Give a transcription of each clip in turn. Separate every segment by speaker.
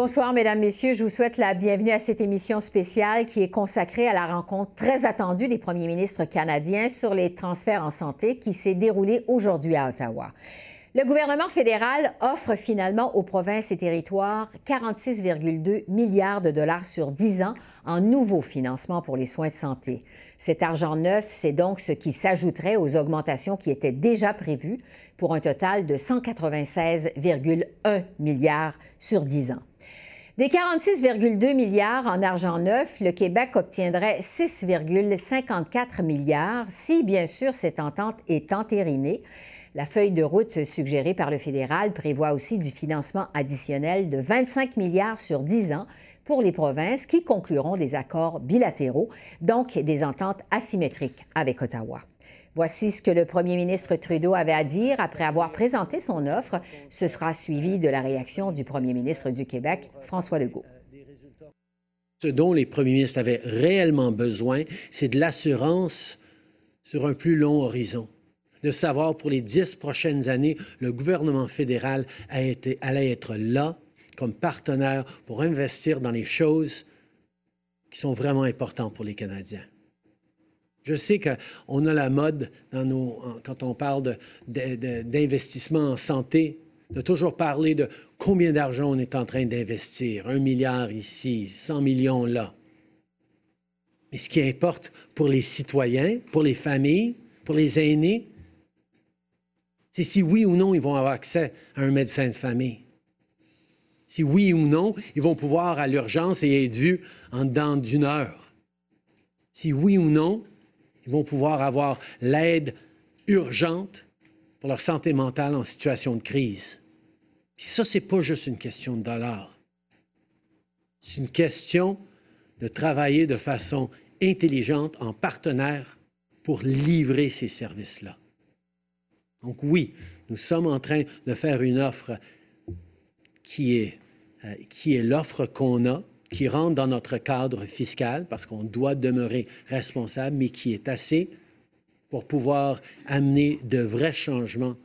Speaker 1: Bonsoir, Mesdames, Messieurs. Je vous souhaite la bienvenue à cette émission spéciale qui est consacrée à la rencontre très attendue des premiers ministres canadiens sur les transferts en santé qui s'est déroulée aujourd'hui à Ottawa. Le gouvernement fédéral offre finalement aux provinces et territoires 46,2 milliards de dollars sur 10 ans en nouveaux financements pour les soins de santé. Cet argent neuf, c'est donc ce qui s'ajouterait aux augmentations qui étaient déjà prévues pour un total de 196,1 milliards sur 10 ans. Des 46,2 milliards en argent neuf, le Québec obtiendrait 6,54 milliards si, bien sûr, cette entente est entérinée. La feuille de route suggérée par le fédéral prévoit aussi du financement additionnel de 25 milliards sur 10 ans pour les provinces qui concluront des accords bilatéraux, donc des ententes asymétriques avec Ottawa. Voici ce que le premier ministre Trudeau avait à dire après avoir présenté son offre. Ce sera suivi de la réaction du premier ministre du Québec, François Legault.
Speaker 2: Ce dont les premiers ministres avaient réellement besoin, c'est de l'assurance sur un plus long horizon. De savoir pour les dix prochaines années, le gouvernement fédéral allait être là comme partenaire pour investir dans les choses qui sont vraiment importantes pour les Canadiens. Je sais qu'on a la mode quand on parle d'investissement en santé, de toujours parler de combien d'argent on est en train d'investir. Un milliard ici, 100 millions là. Mais ce qui importe pour les citoyens, pour les familles, pour les aînés, c'est si oui ou non ils vont avoir accès à un médecin de famille. Si oui ou non, ils vont pouvoir à l'urgence et être vus en dedans d'une heure. Si oui ou non, ils vont pouvoir avoir l'aide urgente pour leur santé mentale en situation de crise. Puis ça, ce n'est pas juste une question de dollars. C'est une question de travailler de façon intelligente en partenaire pour livrer ces services-là. Donc oui, nous sommes en train de faire une offre qui est, euh, qui est l'offre qu'on a, qui rentre dans notre cadre fiscal parce qu'on doit demeurer responsable, mais qui est assez pour pouvoir amener de vrais changements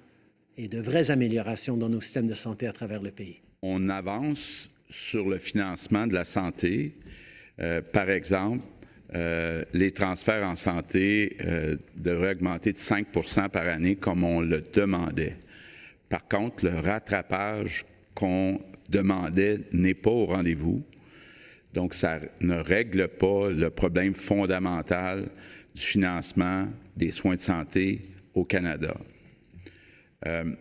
Speaker 2: et de vraies améliorations dans nos systèmes de santé à travers le pays.
Speaker 3: On avance sur le financement de la santé. Euh, par exemple, euh, les transferts en santé euh, devraient augmenter de 5% par année comme on le demandait. Par contre, le rattrapage qu'on demandait n'est pas au rendez-vous. Donc, ça ne règle pas le problème fondamental du financement des soins de santé au Canada. Euh,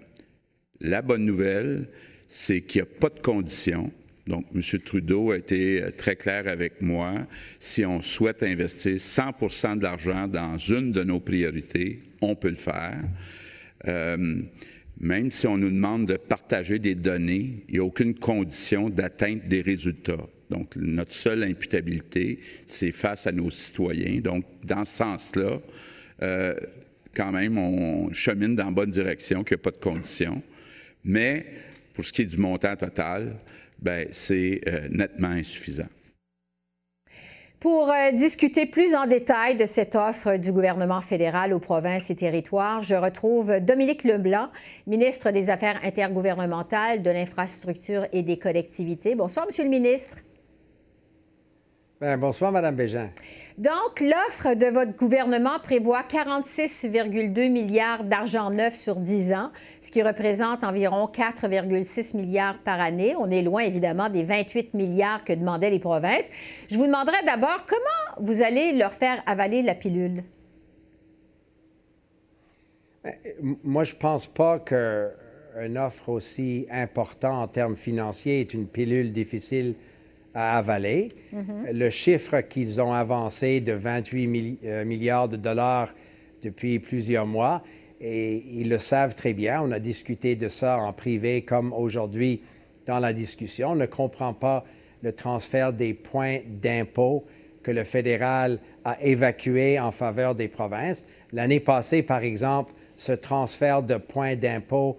Speaker 3: la bonne nouvelle, c'est qu'il n'y a pas de conditions. Donc, M. Trudeau a été très clair avec moi. Si on souhaite investir 100% de l'argent dans une de nos priorités, on peut le faire. Euh, même si on nous demande de partager des données, il n'y a aucune condition d'atteinte des résultats. Donc, notre seule imputabilité, c'est face à nos citoyens. Donc, dans ce sens-là, euh, quand même, on chemine dans la bonne direction, qu'il n'y a pas de conditions. Mais pour ce qui est du montant total, ben, c'est euh, nettement insuffisant.
Speaker 1: Pour euh, discuter plus en détail de cette offre du gouvernement fédéral aux provinces et territoires, je retrouve Dominique Leblanc, ministre des Affaires intergouvernementales, de l'Infrastructure et des collectivités. Bonsoir, Monsieur le ministre.
Speaker 4: Ben, bonsoir, Mme Bégin.
Speaker 1: Donc, l'offre de votre gouvernement prévoit 46,2 milliards d'argent neuf sur 10 ans, ce qui représente environ 4,6 milliards par année. On est loin, évidemment, des 28 milliards que demandaient les provinces. Je vous demanderai d'abord comment vous allez leur faire avaler la pilule?
Speaker 4: Ben, moi, je ne pense pas qu'une offre aussi importante en termes financiers est une pilule difficile à avaler. Mm-hmm. Le chiffre qu'ils ont avancé de 28 euh, milliards de dollars depuis plusieurs mois, et ils le savent très bien. On a discuté de ça en privé comme aujourd'hui dans la discussion. On ne comprend pas le transfert des points d'impôt que le fédéral a évacuées en faveur des provinces. L'année passée, par exemple, ce transfert de points d'impôt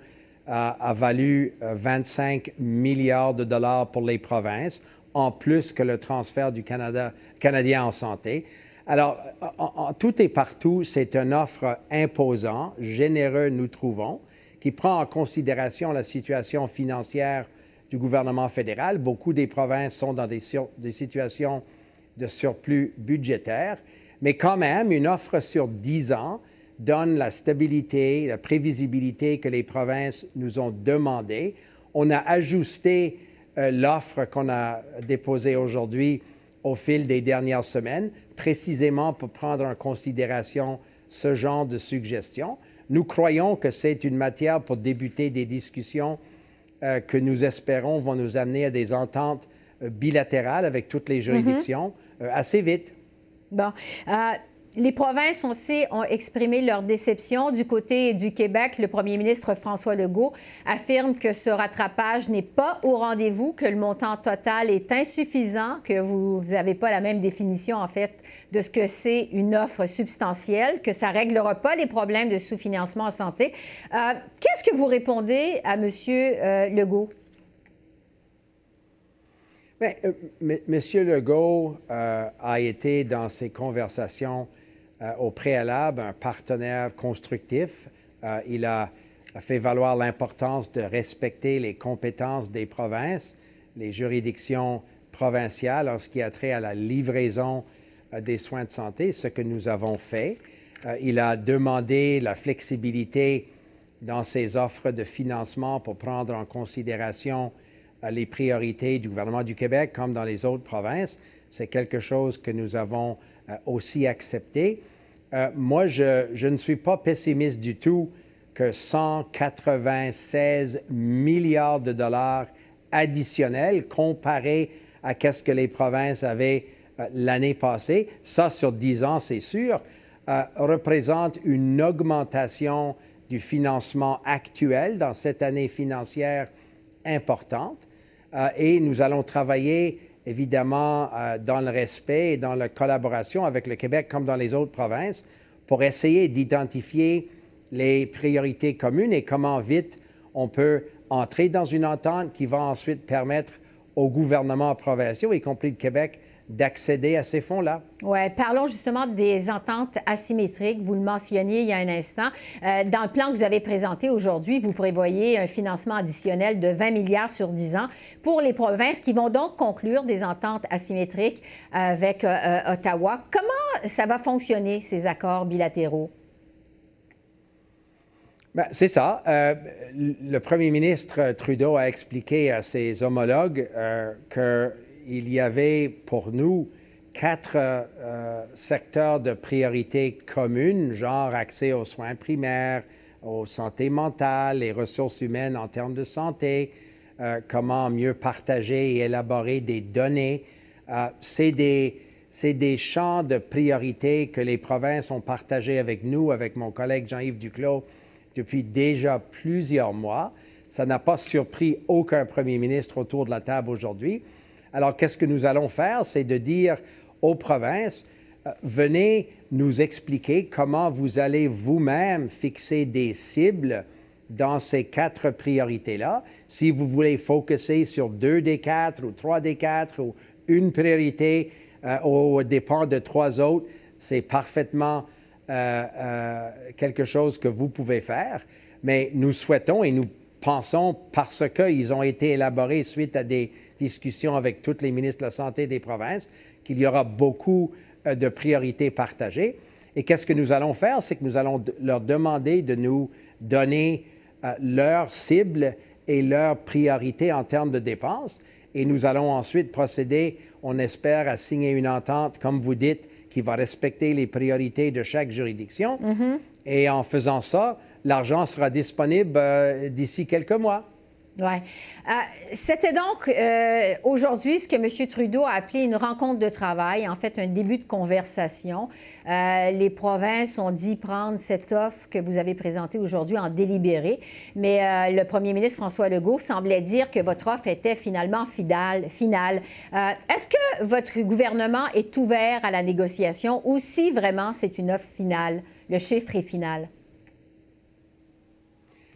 Speaker 4: a, valu 25 euh, milliards de dollars pour les provinces, en plus que le transfert du Canada, Canadien en santé. Alors, en, tout et partout, c'est une offre imposante, généreux, nous trouvons, qui prend en considération la situation financière du gouvernement fédéral. Beaucoup des provinces sont dans des, des situations de surplus budgétaire, mais quand même, une offre sur 10 ans donne la stabilité, la prévisibilité que les provinces nous ont demandé. On a ajusté l'offre qu'on a déposée aujourd'hui au fil des dernières semaines, précisément pour prendre en considération ce genre de suggestions. Nous croyons que c'est une matière pour débuter des discussions euh, que nous espérons vont nous amener à des ententes euh, bilatérales avec toutes les juridictions mm-hmm. assez vite.
Speaker 1: Bon les provinces ont exprimé leur déception. Du côté du Québec, le premier ministre François Legault affirme que ce rattrapage n'est pas au rendez-vous, que le montant total est insuffisant, que vous n'avez pas la même définition, en fait, de ce que c'est une offre substantielle, que ça ne réglera pas les problèmes de sous-financement en santé. Euh, qu'est-ce que vous répondez à M. Euh, Legault?
Speaker 4: Bien, euh, M. Legault a été dans ses conversations euh, au préalable un partenaire constructif. Euh, il a, fait valoir l'importance de respecter les compétences des provinces, les juridictions provinciales en ce qui a trait à la livraison euh, des soins de santé, ce que nous avons fait. il a demandé la flexibilité dans ses offres de financement pour prendre en considération les priorités du gouvernement du Québec comme dans les autres provinces. C'est quelque chose que nous avons aussi accepté. Euh, moi, je, ne suis pas pessimiste du tout que 196 milliards de dollars additionnels comparés à ce que les provinces avaient euh, l'année passée, ça sur 10 ans, c'est sûr, euh, représente une augmentation du financement actuel dans cette année financière importante. et nous allons travailler évidemment euh, dans le respect et dans la collaboration avec le Québec comme dans les autres provinces pour essayer d'identifier les priorités communes et comment vite on peut entrer dans une entente qui va ensuite permettre aux gouvernements provinciaux, y compris le Québec, d'accéder à ces fonds-là.
Speaker 1: Oui, parlons justement des ententes asymétriques. Vous le mentionniez il y a un instant. Euh, dans le plan que vous avez présenté aujourd'hui, vous prévoyez un financement additionnel de 20 milliards sur 10 ans pour les provinces qui vont donc conclure des ententes asymétriques avec euh, euh, Ottawa. Comment ça va fonctionner, ces accords bilatéraux?
Speaker 4: Ben, c'est ça. le premier ministre Trudeau a expliqué à ses homologues que il y avait pour nous quatre euh, secteurs de priorité communes, genre accès aux soins primaires, aux santé mentale, les ressources humaines en termes de santé, euh, comment mieux partager et élaborer des données. Euh, c'est des, des, champs de priorité que les provinces ont partagés avec nous, avec mon collègue Jean-Yves Duclos, depuis déjà plusieurs mois. Ça n'a pas surpris aucun premier ministre autour de la table aujourd'hui. Alors, qu'est-ce que nous allons faire? C'est de dire aux provinces, euh, venez nous expliquer comment vous allez vous-même fixer des cibles dans ces quatre priorités-là. Si vous voulez focuser sur deux des quatre ou trois des quatre ou une priorité euh, au dépend de trois autres, c'est parfaitement euh, quelque chose que vous pouvez faire. Mais nous souhaitons et nous pensons, parce qu'ils ont été élaborés suite à des discussion avec tous les ministres de la Santé des provinces, qu'il y aura beaucoup euh, de priorités partagées. Et qu'est-ce que nous allons faire? C'est que nous allons leur demander de nous donner euh, leurs cibles et leurs priorités en termes de dépenses. Et nous allons ensuite procéder, on espère, à signer une entente, comme vous dites, qui va respecter les priorités de chaque juridiction. Mm-hmm. Et en faisant ça, l'argent sera disponible euh, d'ici quelques mois.
Speaker 1: Oui. Euh, c'était donc euh, aujourd'hui ce que M. Trudeau a appelé une rencontre de travail, en fait un début de conversation. Euh, les provinces ont dit prendre cette offre que vous avez présentée aujourd'hui en délibéré, mais le premier ministre François Legault semblait dire que votre offre était finalement finale. finale. Est-ce que votre gouvernement est ouvert à la négociation ou si vraiment c'est une offre finale, le chiffre est final?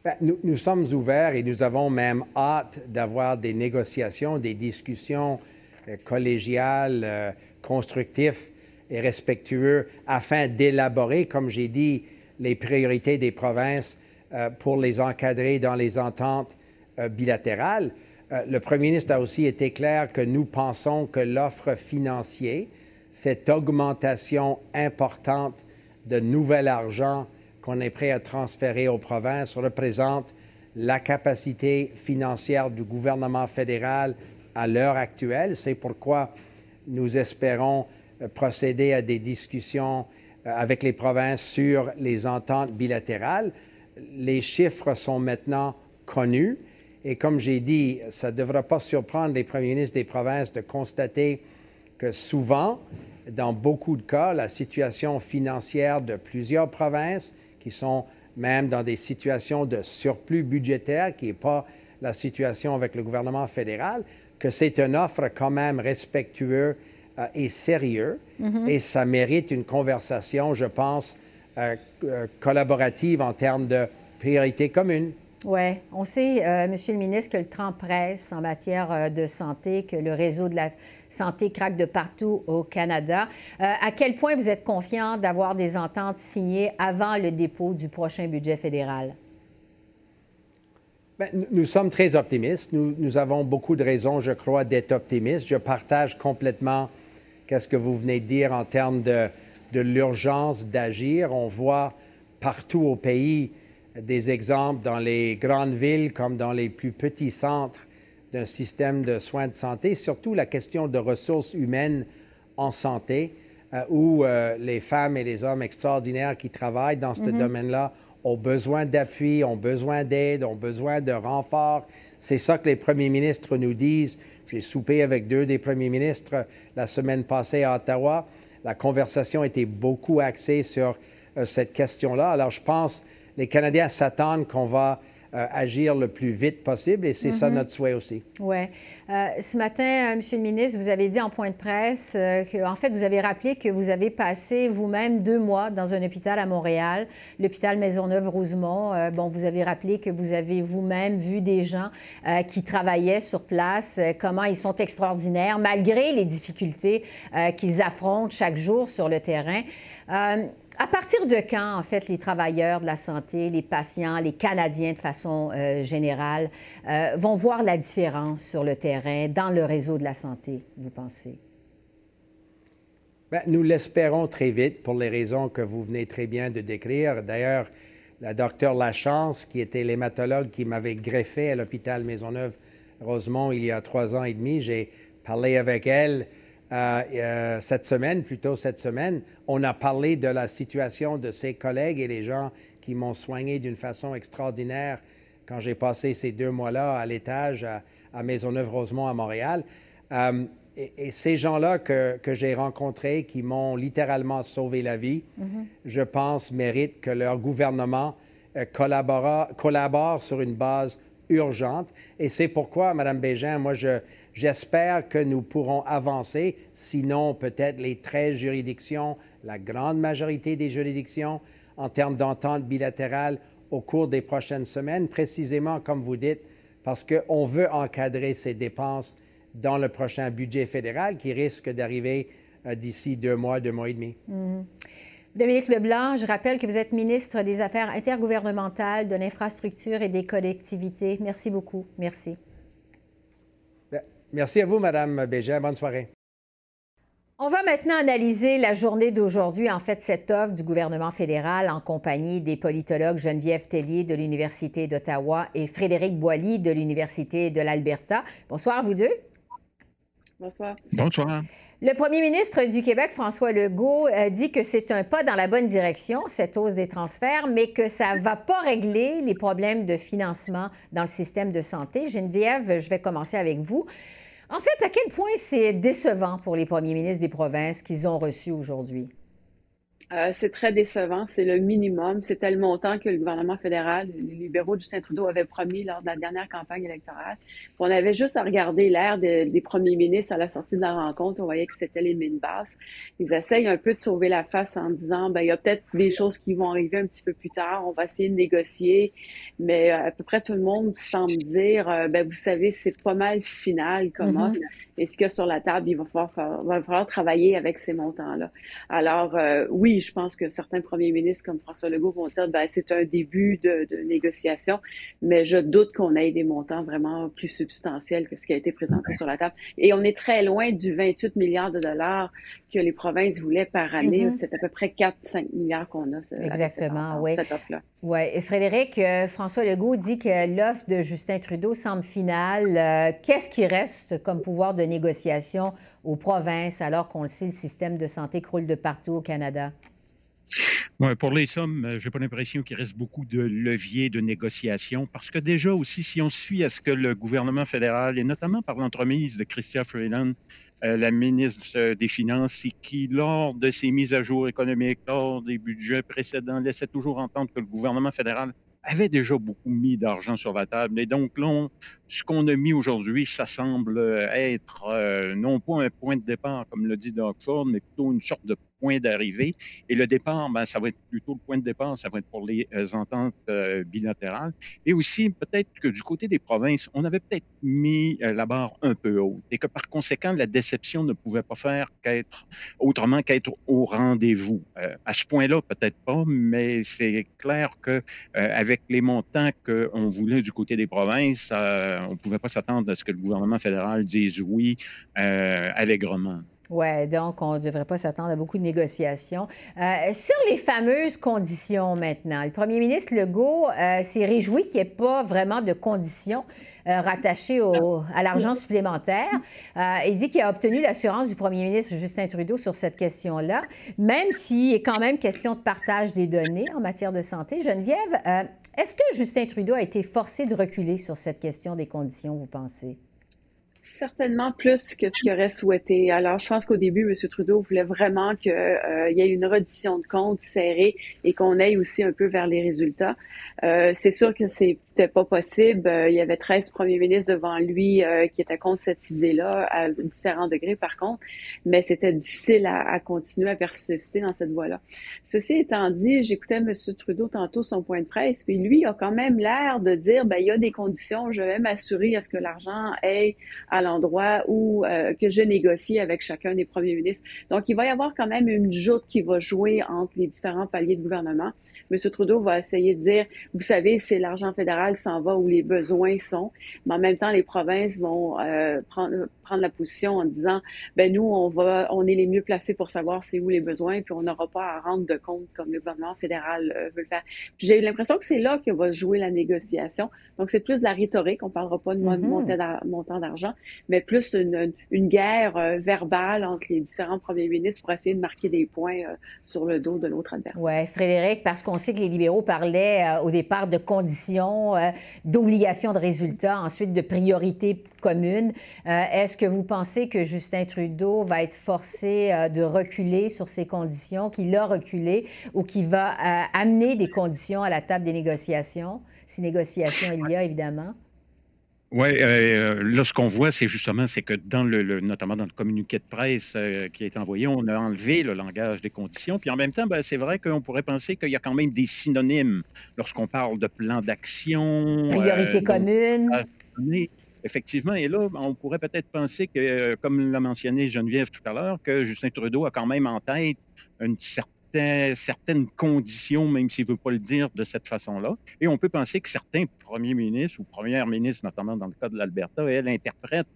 Speaker 4: Ben, nous, sommes ouverts et nous avons même hâte d'avoir des négociations, des discussions euh, collégiales, euh, constructives et respectueux afin d'élaborer, comme j'ai dit, les priorités des provinces euh, pour les encadrer dans les ententes bilatérales. le Premier ministre a aussi été clair que nous pensons que l'offre financière, cette augmentation importante de nouvel argent qu'on est prêt à transférer aux provinces représente la capacité financière du gouvernement fédéral à l'heure actuelle. C'est pourquoi nous espérons euh, procéder à des discussions euh, avec les provinces sur les ententes bilatérales. Les chiffres sont maintenant connus et comme j'ai dit, ça ne devra pas surprendre les premiers ministres des provinces de constater que souvent, dans beaucoup de cas, la situation financière de plusieurs provinces qui sont même dans des situations de surplus budgétaire, qui n'est pas la situation avec le gouvernement fédéral, que c'est une offre quand même respectueuse euh, et sérieuse, mm-hmm. et ça mérite une conversation, je pense, euh, euh, collaborative en termes de priorités communes.
Speaker 1: Oui, on sait, Monsieur le ministre, que le temps presse en matière de santé, que le réseau de la santé craque de partout au Canada. Euh, à quel point vous êtes confiant d'avoir des ententes signées avant le dépôt du prochain budget fédéral?
Speaker 4: Bien, nous sommes très optimistes. Nous, avons beaucoup de raisons, je crois, d'être optimistes. Je partage complètement ce que vous venez de dire en termes de, de l'urgence d'agir. On voit partout au pays des exemples dans les grandes villes comme dans les plus petits centres d'un système de soins de santé, surtout la question de ressources humaines en santé, euh, où euh, les femmes et les hommes extraordinaires qui travaillent dans ce mm-hmm. domaine-là ont besoin d'appui, ont besoin d'aide, ont besoin de renfort. C'est ça que les premiers ministres nous disent. J'ai soupé avec deux des premiers ministres la semaine passée à Ottawa. La conversation était beaucoup axée sur euh, cette question-là. Alors, je pense les Canadiens s'attendent qu'on va euh, agir le plus vite possible et c'est ça mhm. notre souhait aussi.
Speaker 1: Oui. Euh, ce matin, euh, Monsieur le ministre, vous avez dit en point de presse que, en fait, vous avez rappelé que vous avez passé vous-même deux mois dans un hôpital à Montréal, l'hôpital Maisonneuve-Rosemont. bon, vous avez rappelé que vous avez vous-même vu des gens qui travaillaient sur place, comment ils sont extraordinaires, malgré les difficultés qu'ils affrontent chaque jour sur le terrain. À partir de quand, en fait, les travailleurs de la santé, les patients, les Canadiens de façon euh, générale, euh, vont voir la différence sur le terrain, dans le réseau de la santé, vous pensez?
Speaker 4: Bien, nous l'espérons très vite pour les raisons que vous venez très bien de décrire. D'ailleurs, la docteure Lachance, qui était l'hématologue qui m'avait greffé à l'hôpital Maisonneuve-Rosemont il y a trois ans et demi, j'ai parlé avec elle euh, euh, cette semaine, plutôt cette semaine, on a parlé de la situation de ses collègues et les gens qui m'ont soigné d'une façon extraordinaire quand j'ai passé ces deux mois-là à l'étage à, Maisonneuve-Rosemont à Montréal. Euh, et, ces gens-là que, j'ai rencontrés, qui m'ont littéralement sauvé la vie, mm-hmm. je pense, méritent que leur gouvernement collabore sur une base urgente. Et c'est pourquoi, Mme Bégin, moi, je, J'espère que nous pourrons avancer, sinon peut-être les 13 juridictions, la grande majorité des juridictions, en termes d'entente bilatérale au cours des prochaines semaines, précisément comme vous dites, parce qu'on veut encadrer ces dépenses dans le prochain budget fédéral qui risque d'arriver euh, d'ici deux mois, deux mois et demi.
Speaker 1: Mm-hmm. Dominique Leblanc, je rappelle que vous êtes ministre des Affaires intergouvernementales, de l'infrastructure et des collectivités. Merci beaucoup. Merci.
Speaker 4: Merci à vous, Madame Bégin. Bonne soirée.
Speaker 1: On va maintenant analyser la journée d'aujourd'hui, en fait, cette offre du gouvernement fédéral en compagnie des politologues Geneviève Tellier de l'Université d'Ottawa et Frédéric Boilly de l'Université de l'Alberta. Bonsoir, vous deux.
Speaker 5: Bonsoir.
Speaker 6: Bonsoir.
Speaker 1: Le premier ministre du Québec, François Legault, a dit que c'est un pas dans la bonne direction, cette hausse des transferts, mais que ça ne va pas régler les problèmes de financement dans le système de santé. Geneviève, je vais commencer avec vous. En fait, à quel point c'est décevant pour les premiers ministres des provinces qu'ils ont reçus aujourd'hui?
Speaker 5: Euh, c'est très décevant, c'est le minimum. C'était le montant que le gouvernement fédéral, les libéraux de Justin Trudeau avaient promis lors de la dernière campagne électorale. on avait juste à regarder l'air des premiers ministres à la sortie de la rencontre. On voyait que c'était les mines basses. Ils essayent un peu de sauver la face en disant, ben il y a peut-être des choses qui vont arriver un petit peu plus tard. On va essayer de négocier. Mais euh, à peu près tout le monde semble dire, euh, ben vous savez, c'est pas mal final comme mm-hmm. Et ce qu'il y a sur la table, il va falloir, va falloir travailler avec ces montants-là. Alors, euh, oui, je pense que certains premiers ministres comme François Legault vont dire, ben, c'est un début de, de, négociation, mais je doute qu'on ait des montants vraiment plus substantiels que ce qui a été présenté sur la table. Et on est très loin du 28 milliards de dollars que les provinces voulaient par année. Mm-hmm. C'est à peu près 4-5 milliards qu'on a.
Speaker 1: Exactement, oui. Cette offre-là. Oui. Frédéric, euh, François Legault dit que l'offre de Justin Trudeau semble finale. Euh, qu'est-ce qui reste comme pouvoir de négociation aux provinces alors qu'on le sait, le système de santé croule de partout au Canada?
Speaker 6: pour les sommes, euh, je n'ai pas l'impression qu'il reste beaucoup de leviers de négociation parce que déjà aussi, si on suit à ce que le gouvernement fédéral, et notamment par l'entremise de Christian Freeland, la ministre des Finances, qui, lors de ses mises à jour économiques, lors des budgets précédents, laissait toujours entendre que le gouvernement fédéral avait déjà beaucoup mis d'argent sur la table. Et donc, ce qu'on a mis aujourd'hui, ça semble être euh, non pas un point de départ, comme le dit Doug Ford, mais plutôt une sorte de point d'arrivée. Et le départ, ben, ça va être plutôt le point de départ, ça va être pour les euh, ententes euh, bilatérales. Et aussi, peut-être que du côté des provinces, on avait peut-être mis la barre un peu haute et que par conséquent, la déception ne pouvait pas faire qu'être autrement qu'être au rendez-vous. à ce point-là, peut-être pas, mais c'est clair que avec les montants qu'on voulait du côté des provinces, on ne pouvait pas s'attendre à ce que le gouvernement fédéral dise oui euh, allègrement.
Speaker 1: Oui, donc on ne devrait pas s'attendre à beaucoup de négociations. Euh, sur les fameuses conditions maintenant, le premier ministre Legault euh, s'est réjoui qu'il n'y ait pas vraiment de conditions rattachées à l'argent supplémentaire. il dit qu'il a obtenu l'assurance du premier ministre Justin Trudeau sur cette question-là, même s'il est quand même question de partage des données en matière de santé. Geneviève, est-ce que Justin Trudeau a été forcé de reculer sur cette question des conditions, vous pensez?
Speaker 5: Certainement plus que ce qu'il aurait souhaité. Alors, je pense qu'au début, M. Trudeau voulait vraiment qu'il euh, y ait une reddition de comptes serrée et qu'on aille aussi un peu vers les résultats. Euh, c'est sûr que c'était pas possible. Euh, il y avait 13 premiers ministres devant lui euh, qui étaient contre cette idée-là, à différents degrés par contre, mais c'était difficile à, continuer à persister dans cette voie-là. Ceci étant dit, j'écoutais M. Trudeau tantôt son point de presse, puis lui a quand même l'air de dire, ben il y a des conditions, je vais m'assurer à ce que l'argent aille à l'endroit où euh, que je négocie avec chacun des premiers ministres. Donc, il va y avoir quand même une joute qui va jouer entre les différents paliers de gouvernement. M. Trudeau va essayer de dire, vous savez, c'est l'argent fédéral s'en va où les besoins sont, mais en même temps, les provinces vont euh, prendre, prendre la position en disant, ben nous, on va, on est les mieux placés pour savoir c'est où les besoins, puis on n'aura pas à rendre de compte comme le gouvernement fédéral euh, veut le faire. J'ai eu l'impression que c'est là que va jouer la négociation. Donc c'est plus de la rhétorique, on parlera pas de mm-hmm. montant d'argent, mais plus une, une guerre euh, verbale entre les différents premiers ministres pour essayer de marquer des points sur le dos de l'autre adversaire.
Speaker 1: Oui, Frédéric, parce qu'on on sait que les libéraux parlaient au départ de conditions, euh, d'obligations de résultats, ensuite de priorités communes. Euh, est-ce que vous pensez que Justin Trudeau va être forcé de reculer sur ces conditions, qu'il a reculé ou qu'il va amener des conditions à la table des négociations, si négociations il y a évidemment?
Speaker 6: Oui, euh, là, ce qu'on voit, c'est justement, c'est que dans le, notamment dans le communiqué de presse euh, qui a été envoyé, on a enlevé le langage des conditions. Puis en même temps, ben, c'est vrai qu'on pourrait penser qu'il y a quand même des synonymes lorsqu'on parle de plan d'action.
Speaker 1: Priorité euh, commune.
Speaker 6: Effectivement, et là, on pourrait peut-être penser que, comme l'a mentionné Geneviève tout à l'heure, que Justin Trudeau a quand même en tête une certaine certaines conditions, même s'il ne veut pas le dire de cette façon-là. Et on peut penser que certains premiers ministres ou premières ministres, notamment dans le cas de l'Alberta, elles interprètent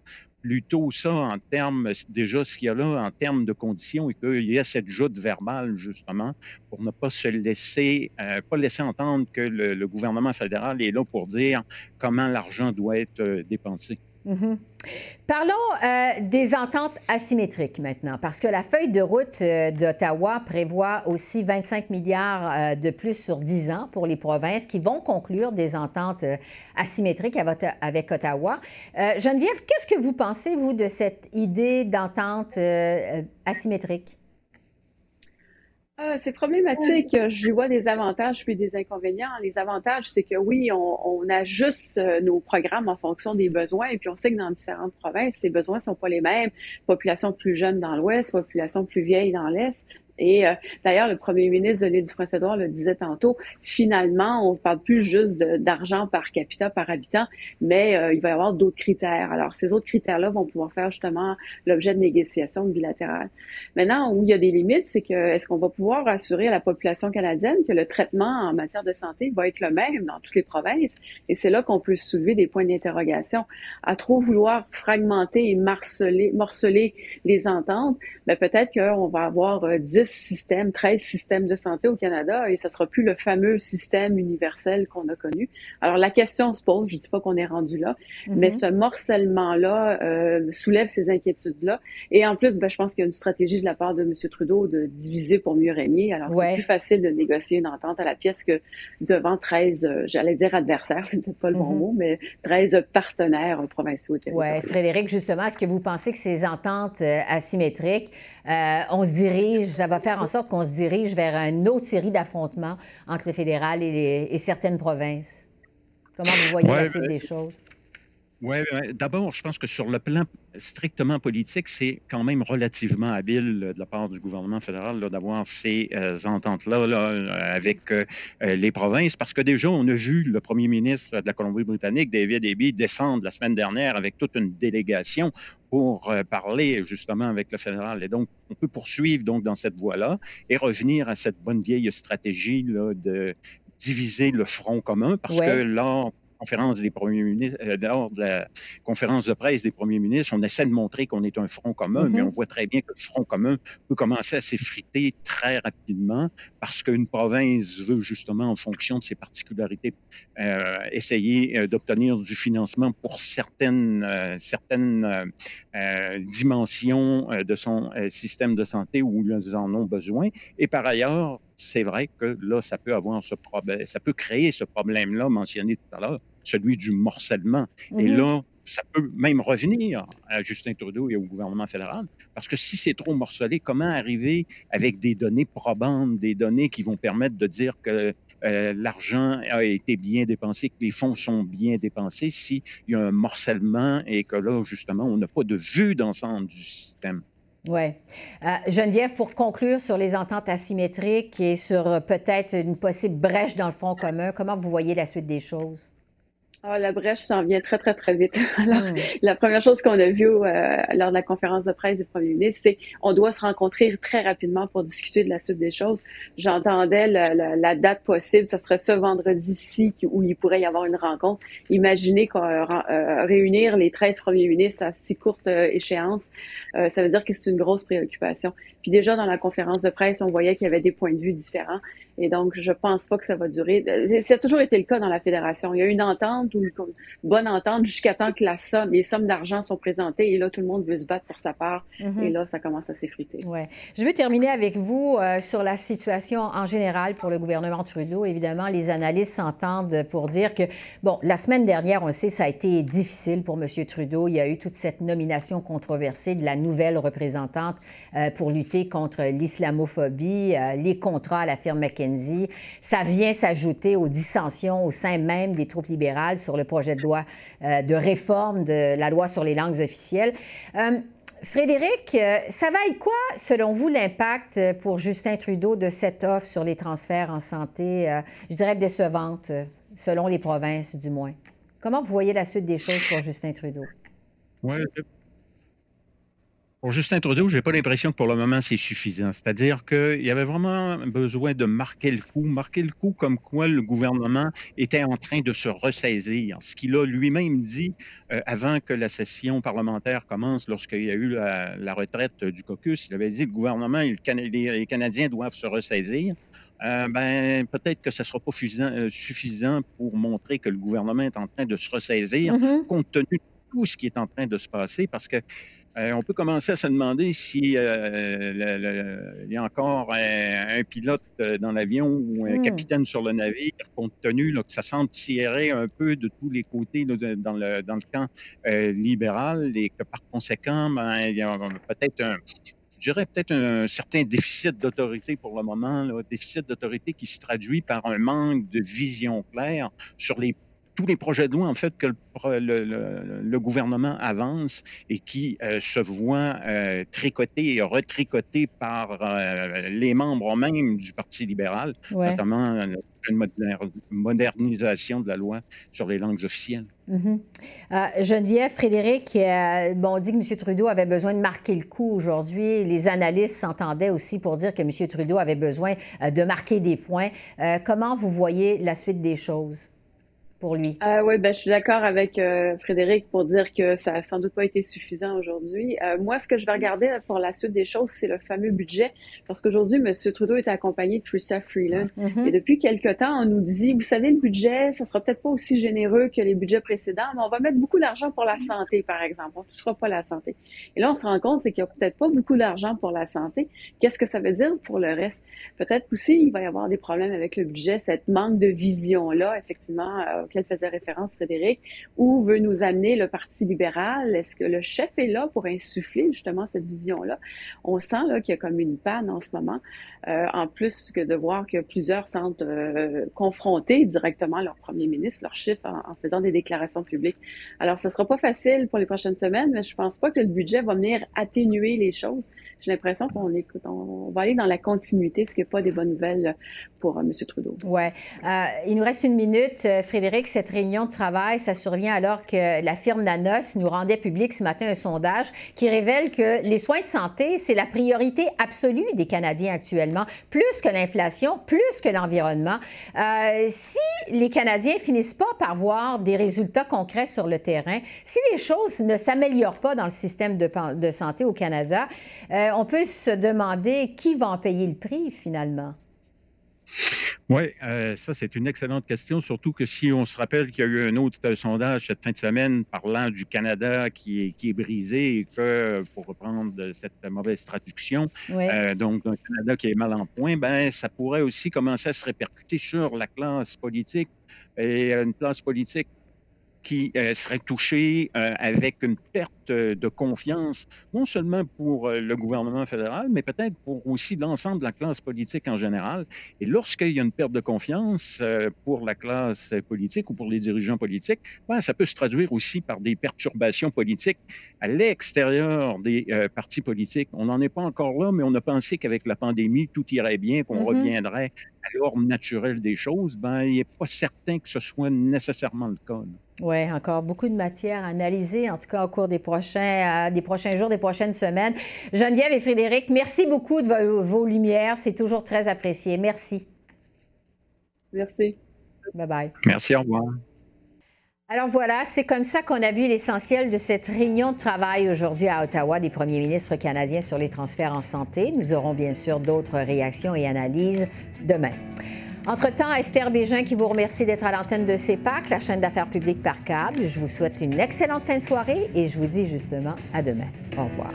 Speaker 6: plutôt ça en termes, déjà ce qu'il y a là en termes de conditions et qu'il y a cette joute verbale, justement, pour ne pas se laisser, euh, pas laisser entendre que le, gouvernement fédéral est là pour dire comment l'argent doit être euh,
Speaker 1: Mhm. Parlons euh, des ententes asymétriques maintenant, parce que la feuille de route euh, d'Ottawa prévoit aussi 25 milliards euh, de plus sur 10 ans pour les provinces qui vont conclure des ententes asymétriques avec Ottawa. Geneviève, qu'est-ce que vous pensez, vous, de cette idée d'entente asymétrique?
Speaker 5: Ah, c'est problématique. Je vois des avantages puis des inconvénients. Les avantages, c'est que oui, on, ajuste euh, nos programmes en fonction des besoins et puis on sait que dans différentes provinces, ces besoins sont pas les mêmes. Population plus jeune dans l'Ouest, population plus vieille dans l'Est. Et euh, d'ailleurs, le premier ministre de l'île du Prince-Édouard le disait tantôt, finalement, on ne parle plus juste d'argent par capita, par habitant, mais euh, il va y avoir d'autres critères. Alors, ces autres critères-là vont pouvoir faire justement l'objet de négociations bilatérales. Maintenant, où il y a des limites, c'est que est-ce qu'on va pouvoir assurer à la population canadienne que le traitement en matière de santé va être le même dans toutes les provinces? Et c'est là qu'on peut soulever des points d'interrogation. À trop vouloir fragmenter et morceler, les ententes, ben peut-être qu'on va avoir 10 euh, systèmes, 13 systèmes de santé au Canada et ça sera plus le fameux système universel qu'on a connu. Alors la question se pose, je dis pas qu'on est rendu là, mm-hmm. mais ce morcellement-là euh, soulève ces inquiétudes-là. Et en plus, ben, je pense qu'il y a une stratégie de la part de M. Trudeau de diviser pour mieux régner. Alors c'est plus facile de négocier une entente à la pièce que devant 13, euh, j'allais dire adversaires, c'est peut-être pas le bon mm-hmm. mot, mais 13 partenaires provinciaux.
Speaker 1: Oui, Frédéric, justement, est-ce que vous pensez que ces ententes euh, asymétriques, on se dirige, va faire en sorte qu'on se dirige vers une autre série d'affrontements entre le fédéral et, certaines provinces. Comment vous voyez la suite des choses?
Speaker 6: Oui, d'abord, je pense que sur le plan strictement politique, c'est quand même relativement habile de la part du gouvernement fédéral d'avoir ces euh, ententes-là euh, avec euh, les provinces, parce que déjà, on a vu le premier ministre de la Colombie-Britannique, David Eby, descendre la semaine dernière avec toute une délégation pour parler justement avec le fédéral. Et donc, on peut poursuivre donc dans cette voie-là et revenir à cette bonne vieille stratégie là, de diviser le front commun, parce que là, conférence des premiers ministres, euh, lors de la conférence de presse des premiers ministres, on essaie de montrer qu'on est un front commun, mais mm-hmm. on voit très bien que le front commun peut commencer à s'effriter très rapidement parce qu'une province veut justement, en fonction de ses particularités, euh, essayer euh, d'obtenir du financement pour certaines, certaines dimensions de son système de santé où ils en ont besoin. Et par ailleurs, c'est vrai que là, ça peut avoir ce problème, ça peut créer ce problème-là mentionné tout à l'heure, celui du morcellement. Et mhm. là, ça peut même revenir à Justin Trudeau et au gouvernement fédéral, parce que si c'est trop morcelé, comment arriver avec des données probantes, des données qui vont permettre de dire que euh, l'argent a été bien dépensé, que les fonds sont bien dépensés, s'il y a un morcellement et que là, justement, on n'a pas de vue d'ensemble du système?
Speaker 1: Oui. Euh, Geneviève, pour conclure sur les ententes asymétriques et sur euh, peut-être une possible brèche dans le Front commun, comment vous voyez la suite des choses?
Speaker 5: Ah, la brèche s'en vient très, très, très vite. Alors, la première chose qu'on a vue euh, lors de la conférence de presse du premier ministre, c'est qu'on doit se rencontrer très rapidement pour discuter de la suite des choses. J'entendais la, date possible, ce serait ce vendredi-ci où il pourrait y avoir une rencontre. Imaginez qu'on euh, euh, réunir les 13 premiers ministres à si courte échéance, ça veut dire que c'est une grosse préoccupation. Puis déjà, dans la conférence de presse, on voyait qu'il y avait des points de vue différents. Et donc, je pense pas que ça va durer. Ça a toujours été le cas dans la fédération. Il y a une entente ou une bonne entente jusqu'à temps que la somme, les sommes d'argent sont présentées et là, tout le monde veut se battre pour sa part. Mm-hmm. Et là, ça commence à s'effriter.
Speaker 1: Ouais. Je veux terminer avec vous euh, sur la situation en général pour le gouvernement Trudeau. Évidemment, les analystes s'entendent pour dire que, bon, la semaine dernière, on le sait, ça a été difficile pour M. Trudeau. Il y a eu toute cette nomination controversée de la nouvelle représentante euh, pour lutter contre l'islamophobie, euh, les contrats à la firme McKinsey ça vient s'ajouter aux dissensions au sein même des troupes libérales sur le projet de loi euh, de réforme de la loi sur les langues officielles. Euh, Frédéric, euh, ça va être quoi, selon vous, l'impact pour Justin Trudeau de cette offre sur les transferts en santé, je dirais décevante, selon les provinces du moins? Comment vous voyez la suite des choses pour Justin Trudeau?
Speaker 6: Oui, pour Justin Trudeau, je n'ai pas l'impression que pour le moment, c'est suffisant. C'est-à-dire qu'il y avait vraiment besoin de marquer le coup, marquer le coup comme quoi le gouvernement était en train de se ressaisir. Ce qu'il a lui-même dit euh, avant que la session parlementaire commence, lorsqu'il y a eu la, retraite du caucus, il avait dit que le gouvernement et les Canadiens doivent se ressaisir. Euh, ben, peut-être que ce ne sera pas suffisant, euh, suffisant, pour montrer que le gouvernement est en train de se ressaisir, mm-hmm. compte tenu tout ce qui est en train de se passer parce que euh, on peut commencer à se demander si euh, il y a encore un, pilote euh, dans l'avion ou un hmm. capitaine sur le navire, compte tenu que ça semble tirer un peu de tous les côtés dans, le, dans le camp libéral et que par conséquent, ben, il y a peut-être un, je dirais peut-être un certain déficit d'autorité pour le moment, là, déficit d'autorité qui se traduit par un manque de vision claire sur les tous les projets de loi, en fait, que le, gouvernement avance et qui euh, se voient euh, tricotés et retricotés par euh, les membres même du Parti libéral, notamment une modernisation de la loi sur les langues officielles.
Speaker 1: Mm-hmm. Geneviève, Frédéric, bon, on dit que M. Trudeau avait besoin de marquer le coup aujourd'hui. Les analystes s'entendaient aussi pour dire que M. Trudeau avait besoin de marquer des points. comment vous voyez la suite des choses? Lui.
Speaker 5: Euh, oui, ben, je suis d'accord avec euh, Frédéric pour dire que ça n'a sans doute pas été suffisant aujourd'hui. Euh, moi, ce que je vais regarder pour la suite des choses, c'est le fameux budget. Parce qu'aujourd'hui, M. Trudeau est accompagné de Trisha Freeland. Mm-hmm. Et depuis quelque temps, on nous dit, vous savez, le budget, ça sera peut-être pas aussi généreux que les budgets précédents, mais on va mettre beaucoup d'argent pour la santé, par exemple. On ne touchera pas la santé. Et là, on se rend compte, c'est qu'il n'y a peut-être pas beaucoup d'argent pour la santé. Qu'est-ce que ça veut dire pour le reste? Peut-être aussi, il va y avoir des problèmes avec le budget, cette manque de vision-là, effectivement, auquel faisait référence Frédéric, où veut nous amener le Parti libéral? Est-ce que le chef est là pour insuffler justement cette vision-là? On sent là, qu'il y a comme une panne en ce moment, euh, en plus que de voir que plusieurs sentent euh, confrontés directement leur premier ministre, leur chef, en, faisant des déclarations publiques. Alors, ce sera pas facile pour les prochaines semaines, mais je pense pas que le budget va venir atténuer les choses. J'ai l'impression qu'on écoute, on va aller dans la continuité, ce qui n'est pas des bonnes nouvelles pour euh, M. Trudeau.
Speaker 1: Oui. Euh, il nous reste une minute. Euh, Frédéric, cette réunion de travail, ça survient alors que la firme Nanos nous rendait public ce matin un sondage qui révèle que les soins de santé, c'est la priorité absolue des Canadiens actuellement, plus que l'inflation, plus que l'environnement. si les Canadiens finissent pas par voir des résultats concrets sur le terrain, si les choses ne s'améliorent pas dans le système de, de santé au Canada, on peut se demander qui va en payer le prix finalement.
Speaker 6: Oui, euh, ça, c'est une excellente question, surtout que si on se rappelle qu'il y a eu un autre euh, sondage cette fin de semaine parlant du Canada qui est, qui est brisé et que, pour reprendre cette mauvaise traduction, euh, donc un Canada qui est mal en point, ben, ça pourrait aussi commencer à se répercuter sur la classe politique et une classe politique qui serait touché euh, avec une perte de confiance, non seulement pour euh, le gouvernement fédéral, mais peut-être pour aussi l'ensemble de la classe politique en général. Et lorsqu'il y a une perte de confiance pour la classe politique ou pour les dirigeants politiques, ben, ça peut se traduire aussi par des perturbations politiques à l'extérieur des partis politiques. On n'en est pas encore là, mais on a pensé qu'avec la pandémie, tout irait bien, qu'on mm-hmm. reviendrait à l'ordre naturel des choses. Ben, il n'est pas certain que ce soit nécessairement le cas.
Speaker 1: Oui, encore beaucoup de matière à analyser, en tout cas au cours des prochains, euh, des prochains jours, des prochaines semaines. Geneviève et Frédéric, merci beaucoup de vos, lumières. C'est toujours très apprécié. Merci.
Speaker 5: Merci.
Speaker 1: Bye bye.
Speaker 6: Merci, au revoir.
Speaker 1: Alors voilà, c'est comme ça qu'on a vu l'essentiel de cette réunion de travail aujourd'hui à Ottawa des premiers ministres canadiens sur les transferts en santé. Nous aurons bien sûr d'autres réactions et analyses demain. Entre-temps, Esther Bégin qui vous remercie d'être à l'antenne de CEPAC, la chaîne d'affaires publiques par câble. Je vous souhaite une excellente fin de soirée et je vous dis justement à demain. Au revoir.